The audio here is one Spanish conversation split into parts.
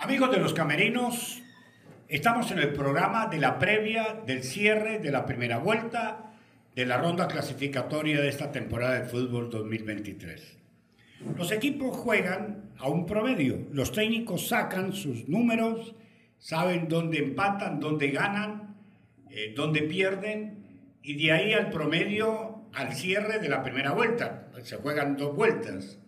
Amigos de los camerinos, estamos en el programa de la previa del cierre de la primera vuelta de la ronda clasificatoria de esta temporada de fútbol 2023. Los equipos juegan a un promedio, los técnicos sacan sus números, saben dónde empatan, dónde ganan, eh, dónde pierden, y de ahí al promedio al cierre de la primera vuelta. Se juegan dos vueltas.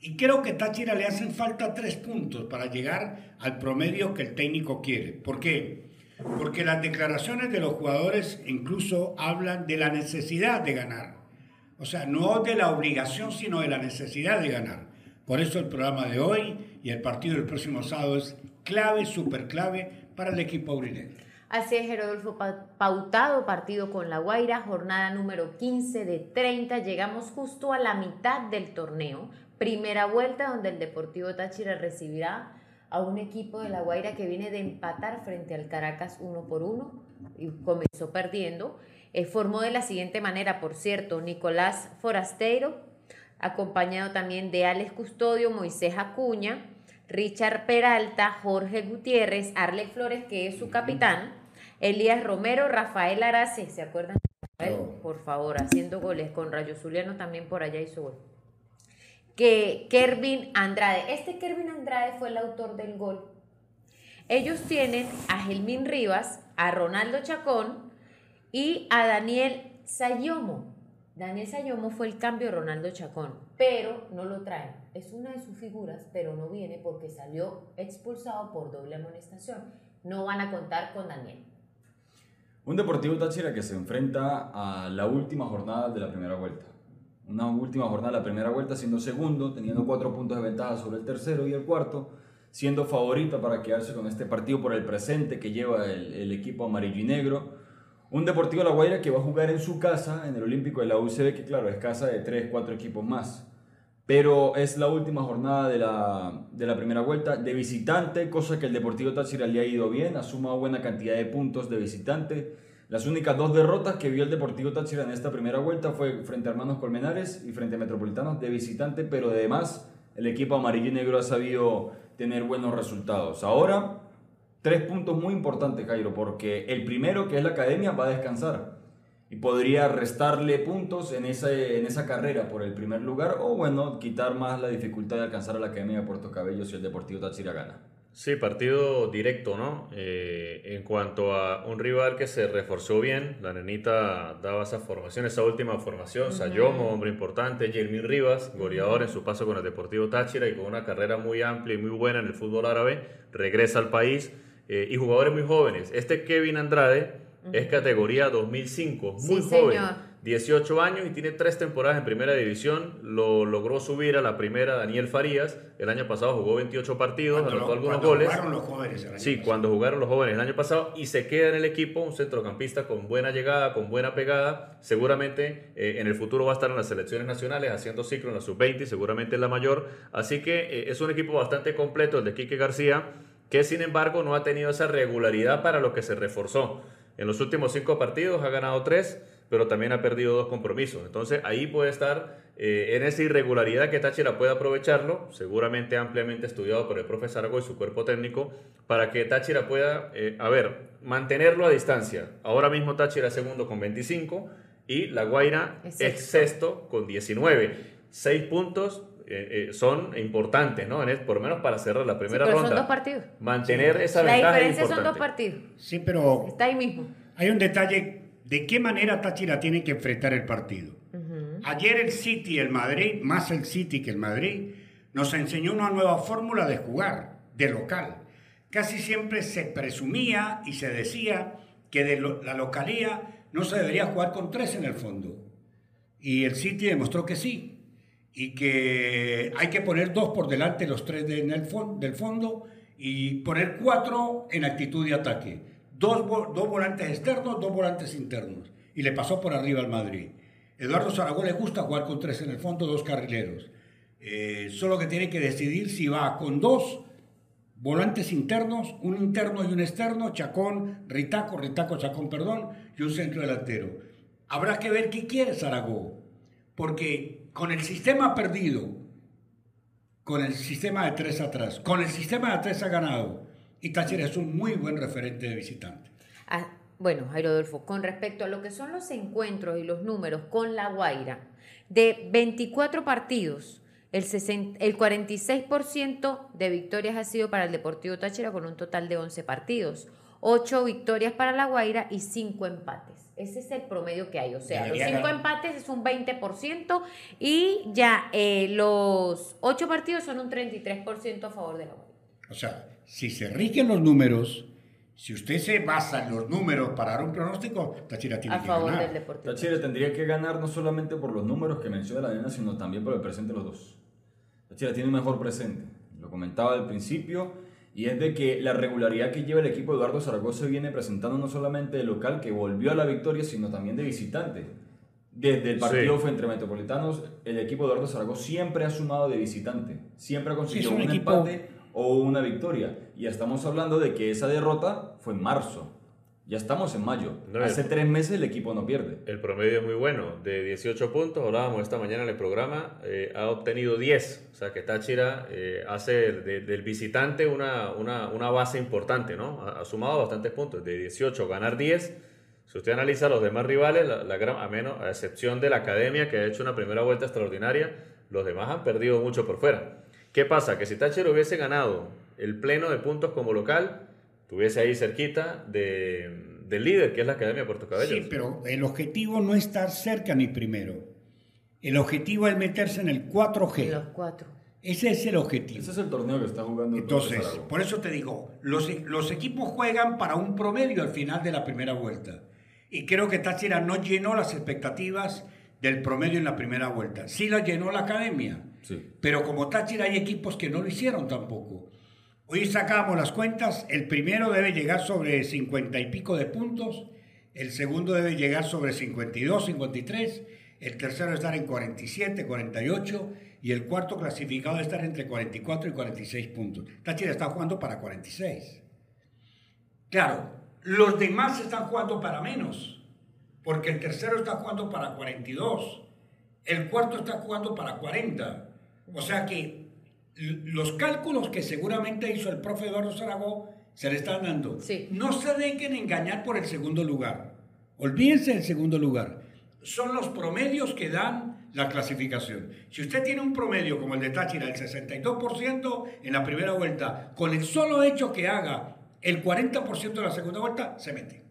Y creo que Táchira le hacen falta tres puntos para llegar al promedio que el técnico quiere. ¿Por qué? Porque las declaraciones de los jugadores incluso hablan de la necesidad de ganar. O sea, no de la obligación, sino de la necesidad de ganar. Por eso el programa de hoy y el partido del próximo sábado es clave, súper clave para el equipo aurinegro. Así es, Herodolfo, pautado partido con La Guaira, jornada número 15 de 30. Llegamos justo a la mitad del torneo. Primera vuelta donde el Deportivo Táchira recibirá a un equipo de La Guaira que viene de empatar frente al Caracas uno por uno y comenzó perdiendo. Eh, formó de la siguiente manera, por cierto, Nicolás Forasteiro, acompañado también de Alex Custodio, Moisés Acuña, Richard Peralta, Jorge Gutiérrez, Arle Flores, que es su capitán, Elías Romero, Rafael Arace, ¿se acuerdan? Por favor, haciendo goles con Rayo Zuliano también por allá hizo gol que Kervin Andrade. Este Kervin Andrade fue el autor del gol. Ellos tienen a Gelmín Rivas, a Ronaldo Chacón y a Daniel Sayomo. Daniel Sayomo fue el cambio de Ronaldo Chacón, pero no lo traen. Es una de sus figuras, pero no viene porque salió expulsado por doble amonestación. No van a contar con Daniel. Un Deportivo Táchira que se enfrenta a la última jornada de la primera vuelta una última jornada, la primera vuelta siendo segundo, teniendo cuatro puntos de ventaja sobre el tercero y el cuarto, siendo favorita para quedarse con este partido por el presente que lleva el, equipo amarillo y negro. Un Deportivo La Guaira que va a jugar en su casa, en el Olímpico de la UCB, que claro, es casa de tres, cuatro equipos más. Pero es la última jornada de la, de la primera vuelta de visitante, cosa que el Deportivo Táchira le ha ido bien, ha sumado buena cantidad de puntos de visitante las únicas dos derrotas que vio el Deportivo Táchira en esta primera vuelta fue frente a Hermanos Colmenares y frente a Metropolitanos de visitante, pero además el equipo amarillo y negro ha sabido tener buenos resultados. Ahora, tres puntos muy importantes, Jairo, porque el primero, que es la academia, va a descansar y podría restarle puntos en esa, en esa carrera por el primer lugar o, bueno, quitar más la dificultad de alcanzar a la academia de Puerto Cabello si el Deportivo Táchira gana. Sí, partido directo, ¿no? Eh, en cuanto a un rival que se reforzó bien, la nenita daba esa formación, esa última formación, Sayomo, hombre importante, Jermín Rivas, goleador en su paso con el Deportivo Táchira y con una carrera muy amplia y muy buena en el fútbol árabe, regresa al país eh, y jugadores muy jóvenes. Este Kevin Andrade es categoría 2005, muy joven. 18 años y tiene tres temporadas en primera división. Lo logró subir a la primera Daniel Farías. El año pasado jugó 28 partidos, anotó algunos goles. Jugaron los jóvenes sí, cuando jugaron los jóvenes el año pasado y se queda en el equipo un centrocampista con buena llegada, con buena pegada. Seguramente eh, en el futuro va a estar en las selecciones nacionales haciendo ciclo en la sub-20, seguramente en la mayor. Así que eh, es un equipo bastante completo el de Quique García, que sin embargo no ha tenido esa regularidad para lo que se reforzó. En los últimos cinco partidos ha ganado tres pero también ha perdido dos compromisos. Entonces ahí puede estar eh, en esa irregularidad que Táchira puede aprovecharlo, seguramente ampliamente estudiado por el profesor Argo y su cuerpo técnico, para que Táchira pueda, eh, a ver, mantenerlo a distancia. Ahora mismo Táchira es segundo con 25 y La Guaira es sexto, con 19. Seis puntos eh, son importantes, ¿no? por lo menos para cerrar la primera ronda. Son dos partidos. Mantener esa la ventaja. La diferencia son dos partidos. Sí, pero. Está ahí mismo. Hay un detalle de qué manera Táchira tiene que enfrentar el partido. Ayer el City, el Madrid, más el City que el Madrid, nos enseñó una nueva fórmula de jugar, de local. Casi siempre se presumía y se decía que de la localía no se debería jugar con tres en el fondo. Y el City demostró que sí. Y que hay que poner dos por delante los tres en el del fondo y poner cuatro en actitud de ataque dos, dos volantes externos, dos volantes internos. Y le pasó por arriba al Madrid. Eduardo Zaragoza le gusta jugar con tres en el fondo, dos carrileros. Eh, solo que tiene que decidir si va con dos volantes internos, un interno y un externo, Chacón, Ritaco, Ritaco, Chacón, perdón, y un centro delantero. Habrá que ver qué quiere Zaragoza, porque con el sistema perdido con el sistema de tres atrás. Con el sistema de tres ha ganado. Y Táchira es un muy buen referente de visitante. Ah, bueno, Jairo Adolfo, con respecto a lo que son los encuentros y los números con La Guaira, de 24 partidos, el, 60 el 46% de victorias ha sido para el Deportivo Táchira con un total de 11 partidos. 8 victorias para La Guaira y 5 empates. Ese es el promedio que hay. O sea, Debería los 5 ganar. empates es un 20% y ya eh, los 8 partidos son un 33% a favor de La Guaira. O sea, si se rigen los números, si usted se basa en los números para dar un pronóstico, Táchira tiene A que favor ganar. del Deportivo. Táchira tendría que ganar no solamente por los números que menciona la nena, sino también por el presente de los dos. Táchira tiene un mejor presente, lo comentaba al principio, y es de que la regularidad que lleva el equipo de Eduardo Zaragoza viene presentando no solamente de local, que volvió a la victoria, sino también de visitante. Desde el partido Sí. fue entre Metropolitanos, el equipo de Eduardo Zaragoza siempre ha sumado de visitante, siempre ha conseguido es un un, equipo- empate o una victoria. Y estamos hablando de que esa derrota fue en marzo. Ya estamos en mayo. No, Hace el- tres meses el equipo no pierde. El promedio es muy bueno, de 18 puntos, hablábamos esta mañana en el programa, eh, ha obtenido 10, o sea que Táchira eh, hace de- del visitante una, una, una base importante, ¿no? Ha, ha sumado bastantes puntos, de 18 ganar 10, si usted analiza a los demás rivales, la, la gran, a, menos, a excepción de la Academia que ha hecho una primera vuelta extraordinaria, los demás han perdido mucho por fuera. ¿Qué pasa? Que si Táchira hubiese ganado el pleno de puntos como local, tuviese ahí cerquita de, del líder, que es la Academia de Puerto Cabello. Sí, pero el objetivo no es estar cerca ni primero. El objetivo es meterse en el 4G. Los 4. Ese es el objetivo. Ese es el torneo que está jugando Entonces, por eso te digo, los, los equipos juegan para un promedio al final de la primera vuelta. Y creo que Táchira no llenó las expectativas del promedio en la primera vuelta. Sí la llenó la academia. Pero como Táchira hay equipos que no lo hicieron tampoco. Hoy sacamos las cuentas, el primero debe llegar sobre 50 y pico de puntos, el segundo debe llegar sobre 52, 53, el tercero estar en 47, 48 y el cuarto clasificado debe estar entre 44 y 46 puntos. Táchira está jugando para 46. Claro, los demás están jugando para menos, porque el tercero está jugando para 42, el cuarto está jugando para 40. O sea que los cálculos que seguramente hizo el profe Eduardo Zaragoza se le están dando. Sí. No se dejen engañar por el segundo lugar. Olvídense del segundo lugar. Son los promedios que dan la clasificación. Si usted tiene un promedio como el de Táchira, el 62% en la primera vuelta, con el solo hecho que haga el 40% de la segunda vuelta, se mete.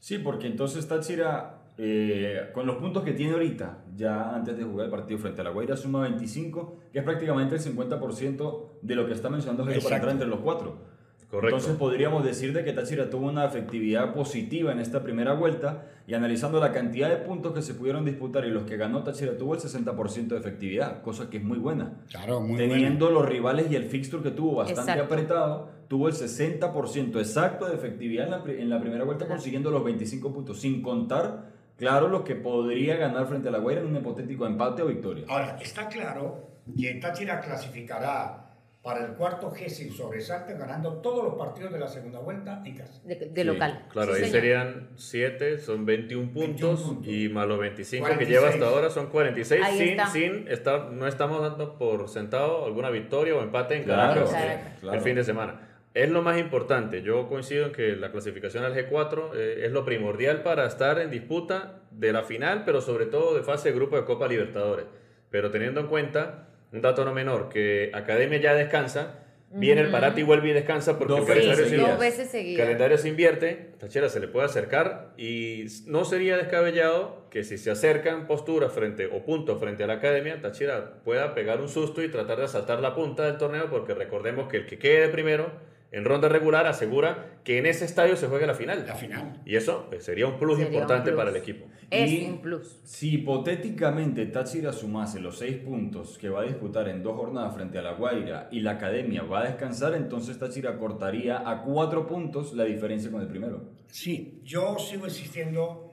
Sí, porque entonces Táchira, eh, con los puntos que tiene ahorita, ya antes de jugar el partido frente a la Guaira, suma 25, que es prácticamente el 50% de lo que está mencionando Jairo para entrar entre los cuatro. Correcto. Entonces podríamos decir de que Táchira tuvo una efectividad positiva en esta primera vuelta y analizando la cantidad de puntos que se pudieron disputar y los que ganó Táchira tuvo el 60% de efectividad, cosa que es muy buena. Claro, muy Teniendo los rivales y el fixture que tuvo bastante Exacto. apretado, tuvo el 60% exacto de efectividad en la, en la primera vuelta, consiguiendo los 25 puntos, sin contar, claro, lo que podría ganar frente a la Guaira en un hipotético empate o victoria. Ahora, está claro que Táchira clasificará para el cuarto G sin sobresalto, ganando todos los partidos de la segunda vuelta en casa. De, de Sí, local. Claro, Sí, ahí señor. serían 7, son 21 puntos, 21 puntos. y más los 25 que 46. lleva hasta ahora son 46 Ahí sin, está. sin estar, no estamos dando por sentado alguna victoria o empate en Claro, Caracas claro, claro. el fin de semana. Es lo más importante, yo coincido en que la clasificación al G4 eh, es lo primordial para estar en disputa de la final, pero sobre todo de fase de grupo de Copa Libertadores. Pero teniendo en cuenta un dato no menor, que Academia ya descansa, viene el Parati y vuelve y descansa porque Dos el calendario Sí, dos veces seguidas. calendario se invierte, Tachera se le puede acercar y no sería descabellado que si se acercan posturas frente o puntos frente a la academia, Tachira pueda pegar un susto y tratar de asaltar la punta del torneo porque recordemos que el que quede primero en ronda regular asegura que en ese estadio se juegue la final. La final. Y eso pues, sería un plus Sería un importante plus. para el equipo. Es Y- un plus. Si hipotéticamente Táchira sumase los seis puntos que va a disputar en dos jornadas frente a la Guaira y la Academia va a descansar, entonces Táchira cortaría a cuatro puntos la diferencia con el primero. Sí, yo sigo insistiendo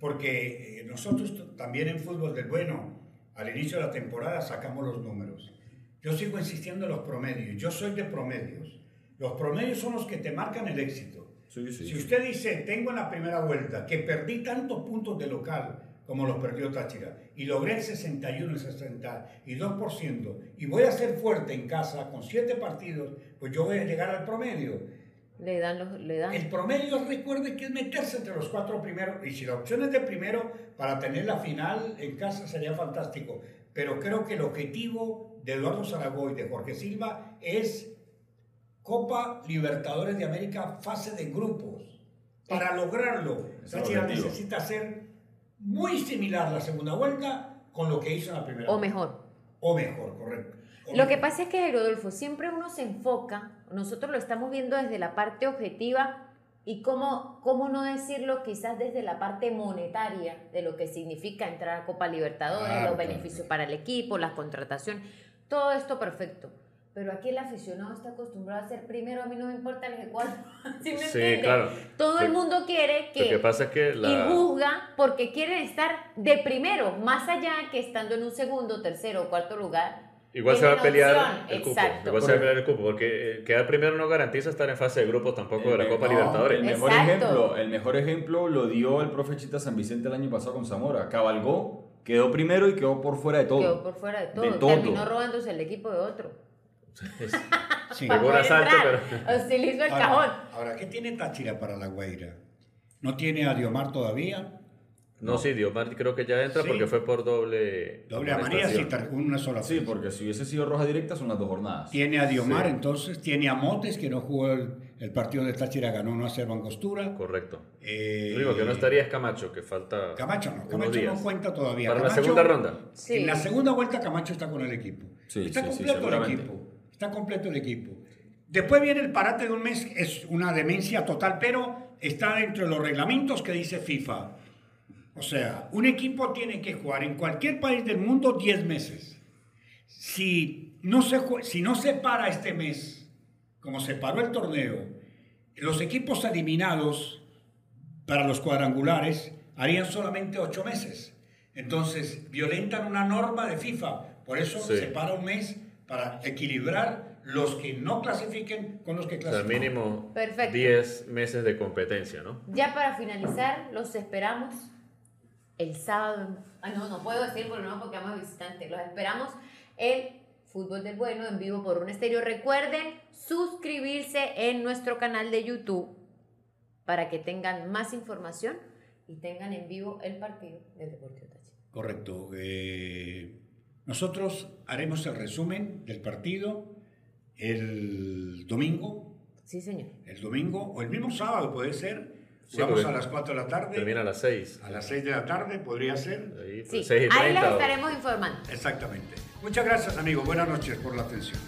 porque eh, nosotros también en fútbol del bueno, al inicio de la temporada sacamos los números. Yo sigo insistiendo en los promedios. Yo soy de promedios. Los promedios son los que te marcan el éxito. Sí, sí. Si usted dice, tengo en la primera vuelta que perdí tantos puntos de local como los perdió Táchira. Y logré el 61 y 62%. Y voy a ser fuerte en casa con siete partidos, pues yo voy a llegar al promedio. Le dan los, le dan. El promedio, recuerde que es meterse entre los cuatro primeros. Y si la opción es de primero, para tener la final en casa sería fantástico. Pero creo que el objetivo de Eduardo Zaragoza y de Jorge Silva es Copa Libertadores de América, fase de grupos. Para lograrlo, Táchira necesita ser muy similar la segunda vuelta con lo que hizo en la primera. O mejor. O mejor, correcto. Lo que pasa es que, Rodolfo, siempre uno se enfoca, nosotros lo estamos viendo desde la parte objetiva y cómo, cómo no decirlo quizás desde la parte monetaria de lo que significa entrar a Copa Libertadores, los beneficios para el equipo, las contrataciones, todo esto perfecto. Pero aquí el aficionado está acostumbrado a ser primero, a mí no me importa el G4. ¿Sí me sí, claro. Todo el mundo quiere que... Lo que pasa es que la... Y juzga porque quieren estar de primero, más allá que estando en un segundo, tercero o cuarto lugar Igual se va a pelear el cupo. Igual se va a pelear el cupo, porque eh, quedar primero no garantiza estar en fase de grupos tampoco de la Copa Libertadores. El mejor, ejemplo, el mejor ejemplo lo dio el profe Chita San Vicente el año pasado con Zamora. Cabalgó, quedó primero y quedó por fuera de todo. Quedó por fuera de todo. Terminó robándose el equipo de otro. Sí. Pegó un asalto, pero... Utilizó el cajón. Ahora, ¿qué tiene Táchira para la Guaira? ¿No tiene a Diomar todavía? No, sí, Diomar creo que ya entra porque fue por doble. Doble amarilla, sí, una sola. Sí, porque si hubiese sido roja directa son las dos jornadas. Tiene a Diomar, entonces, tiene a Motes, que no jugó el, partido de Táchira, ganó no hacer Bangostura. Correcto. Eh, Lo único que no estaría es Camacho, que falta. Camacho no, Camacho no cuenta todavía. Para la segunda ronda. Sí. En la segunda vuelta, Camacho está con el equipo. está completo el equipo. Está completo el equipo. Después viene el parate de un mes, es una demencia total, pero está dentro de los reglamentos que dice FIFA o sea, un equipo tiene que jugar en cualquier país del mundo 10 meses. Si no, se, si no se para este mes, como se paró el torneo, los equipos eliminados para los cuadrangulares harían solamente 8 meses. Entonces, violentan una norma de FIFA. Por eso se para un mes para equilibrar los que no clasifiquen con los que clasifiquen. O sea, mínimo 10 meses de competencia, ¿no? Ya para finalizar, los esperamos el sábado, ah, no, no puedo decir porque no, porque vamos visitante, los esperamos el Fútbol del Bueno en vivo por un estéreo. Recuerden suscribirse en nuestro canal de YouTube para que tengan más información y tengan en vivo el partido del Deportivo Táchira. Correcto. Eh, nosotros haremos el resumen del partido el domingo. Sí, señor. El domingo o el mismo sábado puede ser Vamos a las 4 de la tarde. Termina a las 6. A las 6 de la tarde podría ser. Ahí, sí. Ahí les estaremos informando. Exactamente. Muchas gracias, amigos. Buenas noches por la atención.